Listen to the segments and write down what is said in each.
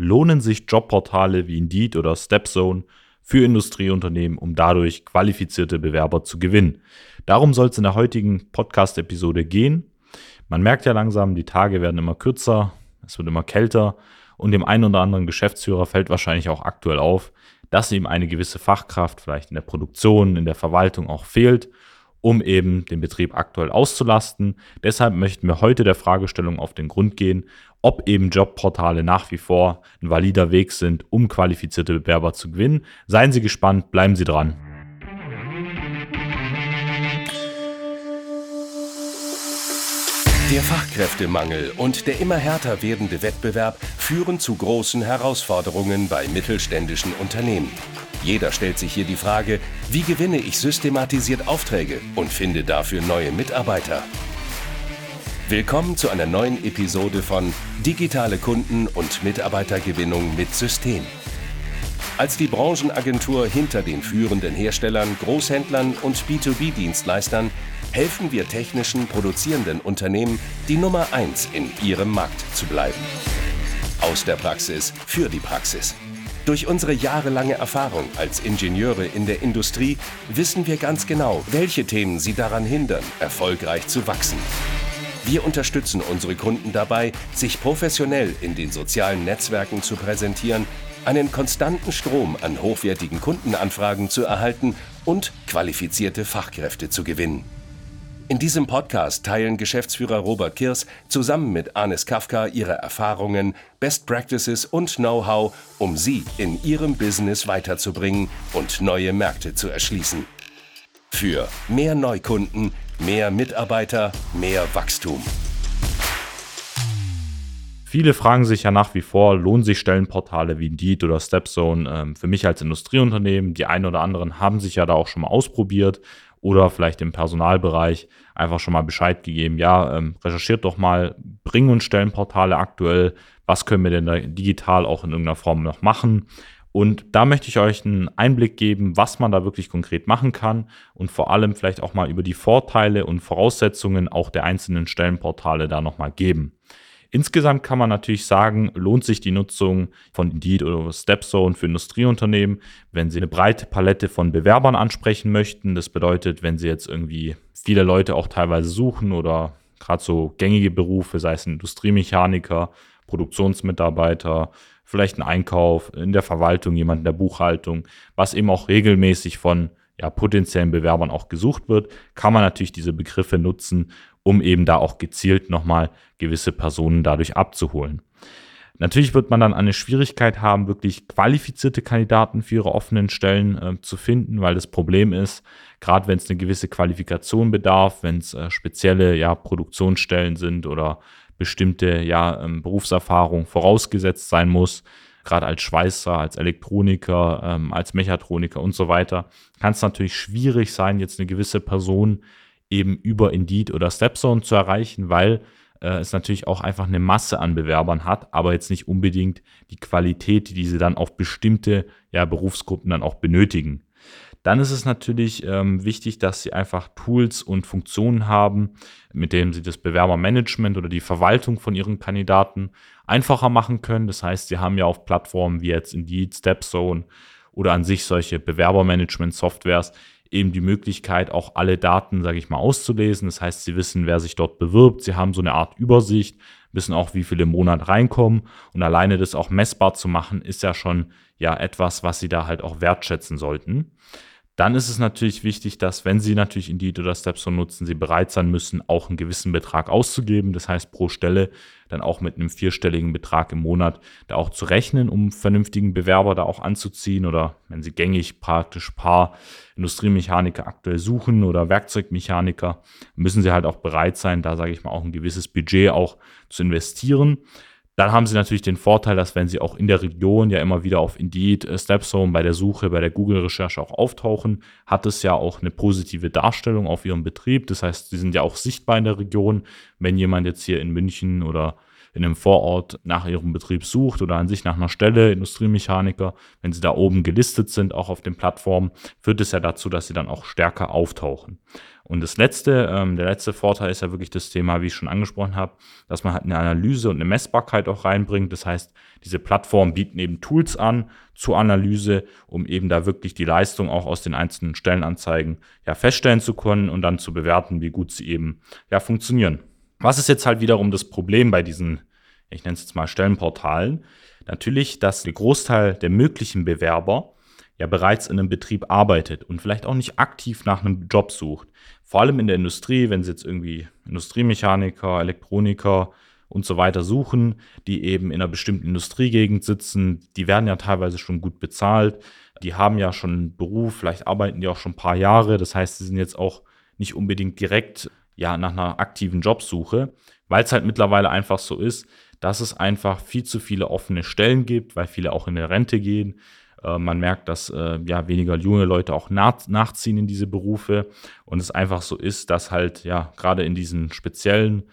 lohnen sich Jobportale wie Indeed oder Stepzone für Industrieunternehmen, um dadurch qualifizierte Bewerber zu gewinnen. Darum soll es in der heutigen Podcast-Episode gehen. Man merkt ja langsam, die Tage werden immer kürzer, es wird immer kälter und dem einen oder anderen Geschäftsführer fällt wahrscheinlich auch aktuell auf, dass ihm eine gewisse Fachkraft vielleicht in der Produktion, in der Verwaltung auch fehlt, um eben den Betrieb aktuell auszulasten. Deshalb möchten wir heute der Fragestellung auf den Grund gehen, ob eben Jobportale nach wie vor ein valider Weg sind, um qualifizierte Bewerber zu gewinnen. Seien Sie gespannt, bleiben Sie dran. Der Fachkräftemangel und der immer härter werdende Wettbewerb führen zu großen Herausforderungen bei mittelständischen Unternehmen. Jeder stellt sich hier die Frage, wie gewinne ich systematisiert Aufträge und finde dafür neue Mitarbeiter? Willkommen zu einer neuen Episode von Digitale Kunden- und Mitarbeitergewinnung mit System. Als die Branchenagentur hinter den führenden Herstellern, Großhändlern und B2B-Dienstleistern helfen wir technischen produzierenden Unternehmen, die Nummer 1 in ihrem Markt zu bleiben. Aus der Praxis für die Praxis. Durch unsere jahrelange Erfahrung als Ingenieure in der Industrie wissen wir ganz genau, welche Themen sie daran hindern, erfolgreich zu wachsen. Wir unterstützen unsere Kunden dabei, sich professionell in den sozialen Netzwerken zu präsentieren, einen konstanten Strom an hochwertigen Kundenanfragen zu erhalten und qualifizierte Fachkräfte zu gewinnen. In diesem Podcast teilen Geschäftsführer Robert Kirs zusammen mit Anis Kafka ihre Erfahrungen, Best Practices und Know-how, um sie in ihrem Business weiterzubringen und neue Märkte zu erschließen. Für mehr Neukunden, mehr Mitarbeiter, mehr Wachstum. Viele fragen sich ja nach wie vor, lohnen sich Stellenportale wie Indeed oder Stepzone ähm, für mich als Industrieunternehmen? Die einen oder anderen haben sich ja da auch schon mal ausprobiert oder vielleicht im Personalbereich einfach schon mal Bescheid gegeben, ja, ähm, recherchiert doch mal, bringen uns Stellenportale aktuell, was können wir denn da digital auch in irgendeiner Form noch machen. Und da möchte ich euch einen Einblick geben, was man da wirklich konkret machen kann und vor allem vielleicht auch mal über die Vorteile und Voraussetzungen auch der einzelnen Stellenportale da nochmal geben. Insgesamt kann man natürlich sagen, lohnt sich die Nutzung von Indeed oder Stepzone für Industrieunternehmen, wenn sie eine breite Palette von Bewerbern ansprechen möchten. Das bedeutet, wenn sie jetzt irgendwie viele Leute auch teilweise suchen oder gerade so gängige Berufe, sei es ein Industriemechaniker, Produktionsmitarbeiter, vielleicht ein Einkauf, in der Verwaltung, jemand in der Buchhaltung, was eben auch regelmäßig von ja, potenziellen Bewerbern auch gesucht wird, kann man natürlich diese Begriffe nutzen, um eben da auch gezielt nochmal gewisse Personen dadurch abzuholen. Natürlich wird man dann eine Schwierigkeit haben, wirklich qualifizierte Kandidaten für ihre offenen Stellen äh, zu finden, weil das Problem ist, gerade wenn es eine gewisse Qualifikation bedarf, wenn es äh, spezielle ja, Produktionsstellen sind oder bestimmte ja, ähm, Berufserfahrung vorausgesetzt sein muss, gerade als Schweißer, als Elektroniker, ähm, als Mechatroniker und so weiter, kann es natürlich schwierig sein, jetzt eine gewisse Person eben über Indeed oder Stepzone zu erreichen, weil äh, es natürlich auch einfach eine Masse an Bewerbern hat, aber jetzt nicht unbedingt die Qualität, die diese dann auf bestimmte ja, Berufsgruppen dann auch benötigen. Dann ist es natürlich ähm, wichtig, dass sie einfach Tools und Funktionen haben, mit denen sie das Bewerbermanagement oder die Verwaltung von ihren Kandidaten einfacher machen können. Das heißt, sie haben ja auf Plattformen wie jetzt Indeed, Stepzone oder an sich solche Bewerbermanagement-Softwares eben die Möglichkeit, auch alle Daten, sage ich mal, auszulesen. Das heißt, sie wissen, wer sich dort bewirbt. Sie haben so eine Art Übersicht, wissen auch, wie viele im Monat reinkommen. Und alleine das auch messbar zu machen, ist ja schon ja etwas, was sie da halt auch wertschätzen sollten. Dann ist es natürlich wichtig, dass, wenn Sie natürlich Indeed oder Stepstone nutzen, Sie bereit sein müssen, auch einen gewissen Betrag auszugeben. Das heißt, pro Stelle dann auch mit einem vierstelligen Betrag im Monat da auch zu rechnen, um vernünftigen Bewerber da auch anzuziehen. Oder wenn Sie gängig praktisch paar Industriemechaniker aktuell suchen oder Werkzeugmechaniker, müssen Sie halt auch bereit sein, da sage ich mal auch ein gewisses Budget auch zu investieren. Dann haben sie natürlich den Vorteil, dass wenn sie auch in der Region ja immer wieder auf Indeed, äh, Stepstone bei der Suche, bei der Google-Recherche auch auftauchen, hat es ja auch eine positive Darstellung auf ihrem Betrieb. Das heißt, sie sind ja auch sichtbar in der Region. Wenn jemand jetzt hier in München oder in einem Vorort nach ihrem Betrieb sucht oder an sich nach einer Stelle, Industriemechaniker, wenn sie da oben gelistet sind, auch auf den Plattformen, führt es ja dazu, dass sie dann auch stärker auftauchen. Und das letzte, ähm, der letzte Vorteil ist ja wirklich das Thema, wie ich schon angesprochen habe, dass man halt eine Analyse und eine Messbarkeit auch reinbringt. Das heißt, diese Plattformen bieten eben Tools an zur Analyse, um eben da wirklich die Leistung auch aus den einzelnen Stellenanzeigen ja feststellen zu können und dann zu bewerten, wie gut sie eben ja funktionieren. Was ist jetzt halt wiederum das Problem bei diesen, ich nenne es jetzt mal Stellenportalen? Natürlich, dass der Großteil der möglichen Bewerber ja bereits in einem Betrieb arbeitet und vielleicht auch nicht aktiv nach einem Job sucht. Vor allem in der Industrie, wenn sie jetzt irgendwie Industriemechaniker, Elektroniker und so weiter suchen, die eben in einer bestimmten Industriegegend sitzen, die werden ja teilweise schon gut bezahlt, die haben ja schon einen Beruf, vielleicht arbeiten die auch schon ein paar Jahre, das heißt, sie sind jetzt auch nicht unbedingt direkt ja nach einer aktiven Jobsuche, weil es halt mittlerweile einfach so ist, dass es einfach viel zu viele offene Stellen gibt, weil viele auch in der Rente gehen, äh, man merkt, dass äh, ja weniger junge Leute auch nach, nachziehen in diese Berufe. Und es einfach so ist, dass halt ja gerade in diesen speziellen,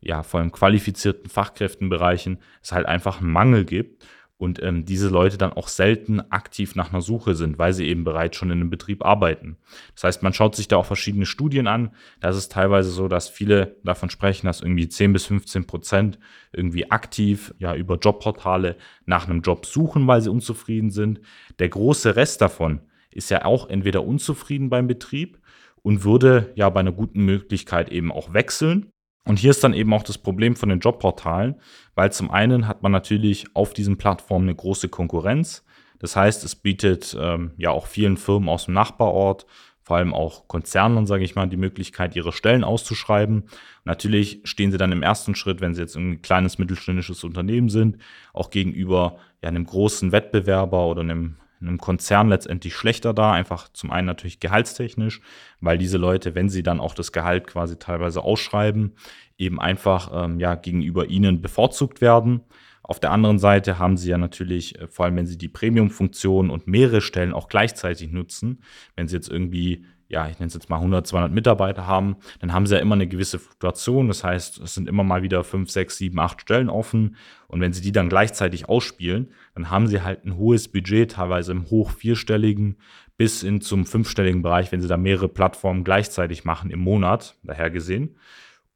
ja vor allem qualifizierten Fachkräftenbereichen es halt einfach einen Mangel gibt und ähm, diese Leute dann auch selten aktiv nach einer Suche sind, weil sie eben bereits schon in einem Betrieb arbeiten. Das heißt, man schaut sich da auch verschiedene Studien an. Da ist teilweise so, dass viele davon sprechen, dass irgendwie 10 bis 15 Prozent irgendwie aktiv ja über Jobportale nach einem Job suchen, weil sie unzufrieden sind. Der große Rest davon ist ja auch entweder unzufrieden beim Betrieb und würde ja bei einer guten Möglichkeit eben auch wechseln und hier ist dann eben auch das Problem von den Jobportalen, weil zum einen hat man natürlich auf diesen Plattformen eine große Konkurrenz. Das heißt, es bietet ähm, ja auch vielen Firmen aus dem Nachbarort, vor allem auch Konzernen, sage ich mal, die Möglichkeit, ihre Stellen auszuschreiben. Natürlich stehen sie dann im ersten Schritt, wenn sie jetzt ein kleines mittelständisches Unternehmen sind, auch gegenüber ja, einem großen Wettbewerber oder einem in einem Konzern letztendlich schlechter da. Einfach zum einen natürlich gehaltstechnisch, weil diese Leute, wenn sie dann auch das Gehalt quasi teilweise ausschreiben, eben einfach ähm, ja gegenüber ihnen bevorzugt werden. Auf der anderen Seite haben sie ja natürlich, äh, vor allem wenn sie die Premium-Funktion und mehrere Stellen auch gleichzeitig nutzen, wenn sie jetzt irgendwie ja, ich nenne es jetzt mal 100, 200 Mitarbeiter haben, dann haben sie ja immer eine gewisse Fluktuation. Das heißt, es sind immer mal wieder 5, 6, 7, 8 Stellen offen. Und wenn sie die dann gleichzeitig ausspielen, dann haben sie halt ein hohes Budget, teilweise im hoch vierstelligen bis hin zum fünfstelligen Bereich, wenn sie da mehrere Plattformen gleichzeitig machen im Monat, daher gesehen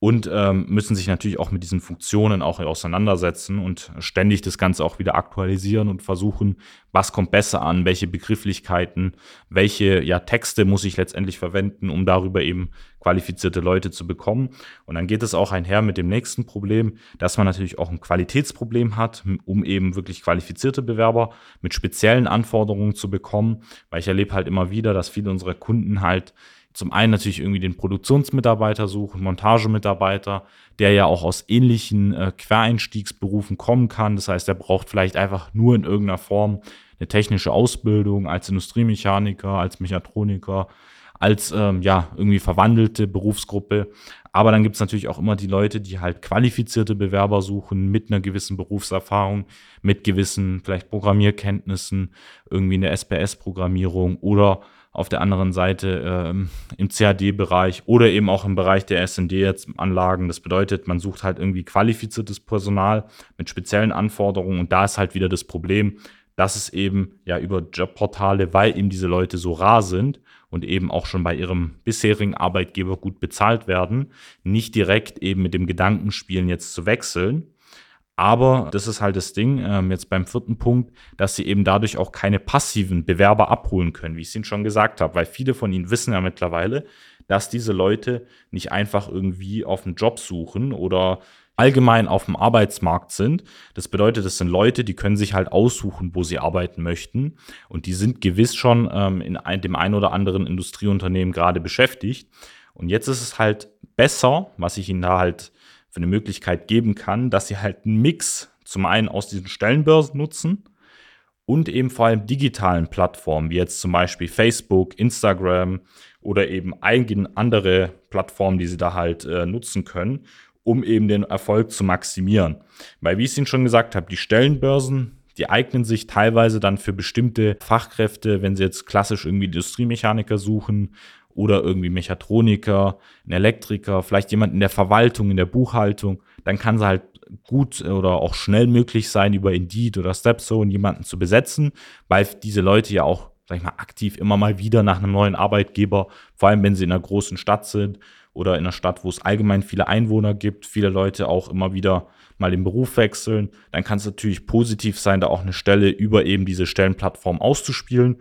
und ähm, müssen sich natürlich auch mit diesen Funktionen auch auseinandersetzen und ständig das Ganze auch wieder aktualisieren und versuchen, was kommt besser an, welche Begrifflichkeiten, welche ja, Texte muss ich letztendlich verwenden, um darüber eben qualifizierte Leute zu bekommen. Und dann geht es auch einher mit dem nächsten Problem, dass man natürlich auch ein Qualitätsproblem hat, um eben wirklich qualifizierte Bewerber mit speziellen Anforderungen zu bekommen, weil ich erlebe halt immer wieder, dass viele unserer Kunden halt zum einen natürlich irgendwie den Produktionsmitarbeiter suchen, Montagemitarbeiter, der ja auch aus ähnlichen äh, Quereinstiegsberufen kommen kann. Das heißt, er braucht vielleicht einfach nur in irgendeiner Form eine technische Ausbildung als Industriemechaniker, als Mechatroniker, als ähm, ja irgendwie verwandelte Berufsgruppe. Aber dann gibt es natürlich auch immer die Leute, die halt qualifizierte Bewerber suchen mit einer gewissen Berufserfahrung, mit gewissen vielleicht Programmierkenntnissen, irgendwie eine SPS-Programmierung oder auf der anderen Seite ähm, im CAD-Bereich oder eben auch im Bereich der SND-Anlagen. Das bedeutet, man sucht halt irgendwie qualifiziertes Personal mit speziellen Anforderungen und da ist halt wieder das Problem, dass es eben ja über Jobportale, weil eben diese Leute so rar sind und eben auch schon bei ihrem bisherigen Arbeitgeber gut bezahlt werden, nicht direkt eben mit dem Gedanken spielen, jetzt zu wechseln, aber das ist halt das Ding, ähm, jetzt beim vierten Punkt, dass sie eben dadurch auch keine passiven Bewerber abholen können, wie ich es Ihnen schon gesagt habe, weil viele von Ihnen wissen ja mittlerweile, dass diese Leute nicht einfach irgendwie auf einen Job suchen oder allgemein auf dem Arbeitsmarkt sind. Das bedeutet, das sind Leute, die können sich halt aussuchen, wo sie arbeiten möchten. Und die sind gewiss schon ähm, in ein, dem einen oder anderen Industrieunternehmen gerade beschäftigt. Und jetzt ist es halt besser, was ich Ihnen da halt für eine Möglichkeit geben kann, dass sie halt einen Mix zum einen aus diesen Stellenbörsen nutzen und eben vor allem digitalen Plattformen, wie jetzt zum Beispiel Facebook, Instagram oder eben eigene andere Plattformen, die sie da halt äh, nutzen können, um eben den Erfolg zu maximieren. Weil, wie ich es Ihnen schon gesagt habe, die Stellenbörsen, die eignen sich teilweise dann für bestimmte Fachkräfte, wenn sie jetzt klassisch irgendwie Industriemechaniker suchen oder irgendwie Mechatroniker, ein Elektriker, vielleicht jemand in der Verwaltung, in der Buchhaltung, dann kann es halt gut oder auch schnell möglich sein, über Indeed oder Stepzone jemanden zu besetzen, weil diese Leute ja auch, sag ich mal, aktiv immer mal wieder nach einem neuen Arbeitgeber, vor allem wenn sie in einer großen Stadt sind oder in einer Stadt, wo es allgemein viele Einwohner gibt, viele Leute auch immer wieder mal den Beruf wechseln, dann kann es natürlich positiv sein, da auch eine Stelle über eben diese Stellenplattform auszuspielen.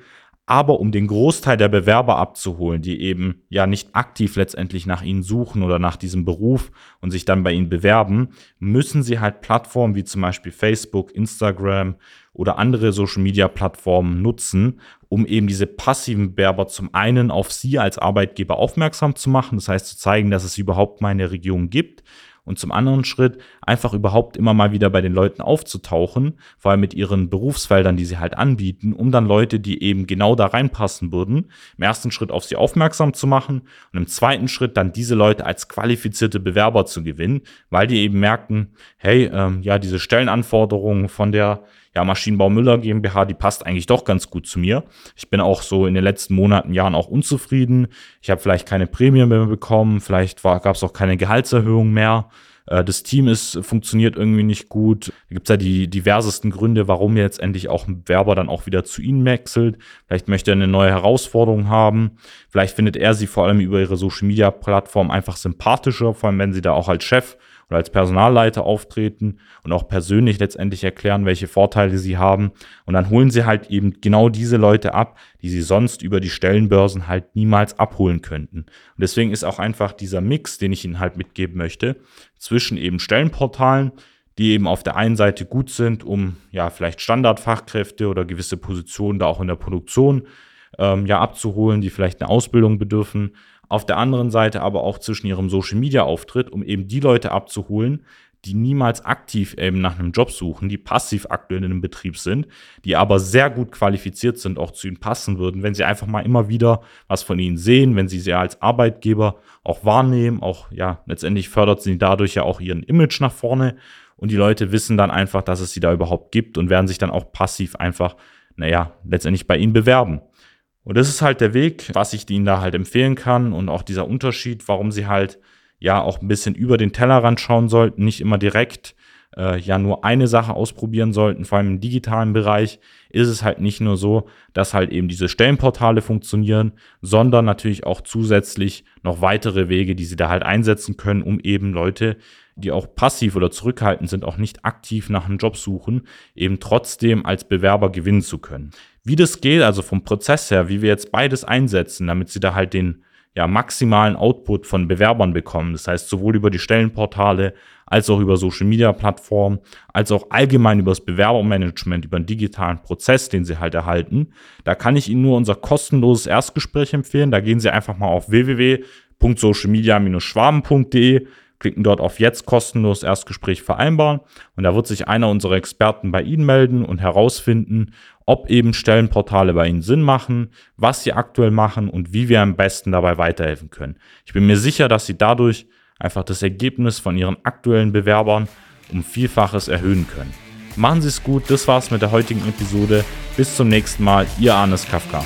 Aber um den Großteil der Bewerber abzuholen, die eben ja nicht aktiv letztendlich nach ihnen suchen oder nach diesem Beruf und sich dann bei ihnen bewerben, müssen sie halt Plattformen wie zum Beispiel Facebook, Instagram oder andere Social-Media-Plattformen nutzen, um eben diese passiven Bewerber zum einen auf sie als Arbeitgeber aufmerksam zu machen, das heißt zu zeigen, dass es überhaupt mal eine Region gibt und zum anderen Schritt einfach überhaupt immer mal wieder bei den Leuten aufzutauchen, vor allem mit ihren Berufsfeldern, die sie halt anbieten, um dann Leute, die eben genau da reinpassen würden, im ersten Schritt auf sie aufmerksam zu machen und im zweiten Schritt dann diese Leute als qualifizierte Bewerber zu gewinnen, weil die eben merken, hey, ähm, ja, diese Stellenanforderungen von der ja, Maschinenbau Müller GmbH, die passt eigentlich doch ganz gut zu mir. Ich bin auch so in den letzten Monaten, Jahren auch unzufrieden. Ich habe vielleicht keine Prämie mehr bekommen, vielleicht gab es auch keine Gehaltserhöhung mehr. Äh, das Team ist, funktioniert irgendwie nicht gut. Da gibt es ja die diversesten Gründe, warum jetzt endlich auch ein Bewerber dann auch wieder zu Ihnen wechselt. Vielleicht möchte er eine neue Herausforderung haben. Vielleicht findet er sie vor allem über ihre Social Media Plattform einfach sympathischer, vor allem wenn sie da auch als Chef oder als Personalleiter auftreten und auch persönlich letztendlich erklären, welche Vorteile sie haben. Und dann holen sie halt eben genau diese Leute ab, die sie sonst über die Stellenbörsen halt niemals abholen könnten. Und deswegen ist auch einfach dieser Mix, den ich Ihnen halt mitgeben möchte, zwischen eben Stellenportalen, die eben auf der einen Seite gut sind, um ja vielleicht Standardfachkräfte oder gewisse Positionen da auch in der Produktion ähm, ja abzuholen, die vielleicht eine Ausbildung bedürfen, auf der anderen Seite aber auch zwischen ihrem Social Media Auftritt, um eben die Leute abzuholen, die niemals aktiv eben nach einem Job suchen, die passiv aktuell in einem Betrieb sind, die aber sehr gut qualifiziert sind, auch zu ihnen passen würden, wenn sie einfach mal immer wieder was von ihnen sehen, wenn sie sie als Arbeitgeber auch wahrnehmen, auch ja, letztendlich fördert sie dadurch ja auch ihren Image nach vorne und die Leute wissen dann einfach, dass es sie da überhaupt gibt und werden sich dann auch passiv einfach, naja, letztendlich bei ihnen bewerben. Und das ist halt der Weg, was ich Ihnen da halt empfehlen kann. Und auch dieser Unterschied, warum Sie halt ja auch ein bisschen über den Tellerrand schauen sollten, nicht immer direkt äh, ja nur eine Sache ausprobieren sollten, vor allem im digitalen Bereich ist es halt nicht nur so, dass halt eben diese Stellenportale funktionieren, sondern natürlich auch zusätzlich noch weitere Wege, die Sie da halt einsetzen können, um eben Leute, die auch passiv oder zurückhaltend sind, auch nicht aktiv nach einem Job suchen, eben trotzdem als Bewerber gewinnen zu können. Wie das geht, also vom Prozess her, wie wir jetzt beides einsetzen, damit sie da halt den ja, maximalen Output von Bewerbern bekommen. Das heißt, sowohl über die Stellenportale als auch über Social Media Plattformen, als auch allgemein über das Bewerbermanagement, über den digitalen Prozess, den sie halt erhalten. Da kann ich Ihnen nur unser kostenloses Erstgespräch empfehlen. Da gehen Sie einfach mal auf www.socialmedia-schwaben.de klicken dort auf jetzt kostenlos Erstgespräch vereinbaren und da wird sich einer unserer Experten bei Ihnen melden und herausfinden, ob eben Stellenportale bei Ihnen Sinn machen, was Sie aktuell machen und wie wir am besten dabei weiterhelfen können. Ich bin mir sicher, dass Sie dadurch einfach das Ergebnis von Ihren aktuellen Bewerbern um Vielfaches erhöhen können. Machen Sie es gut, das war's mit der heutigen Episode. Bis zum nächsten Mal, Ihr Arnes Kafka.